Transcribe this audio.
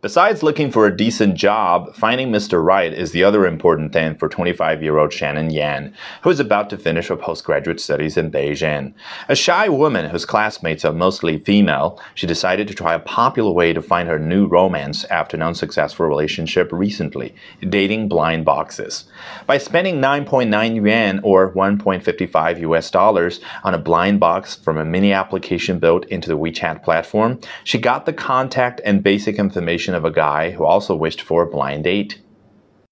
Besides looking for a decent job, finding Mr. Right is the other important thing for 25 year old Shannon Yan, who is about to finish her postgraduate studies in Beijing. A shy woman whose classmates are mostly female, she decided to try a popular way to find her new romance after an unsuccessful relationship recently dating blind boxes. By spending 9.9 yuan or 1.55 US dollars on a blind box from a mini application built into the WeChat platform, she got the contact and basic information of a guy who also wished for a blind date.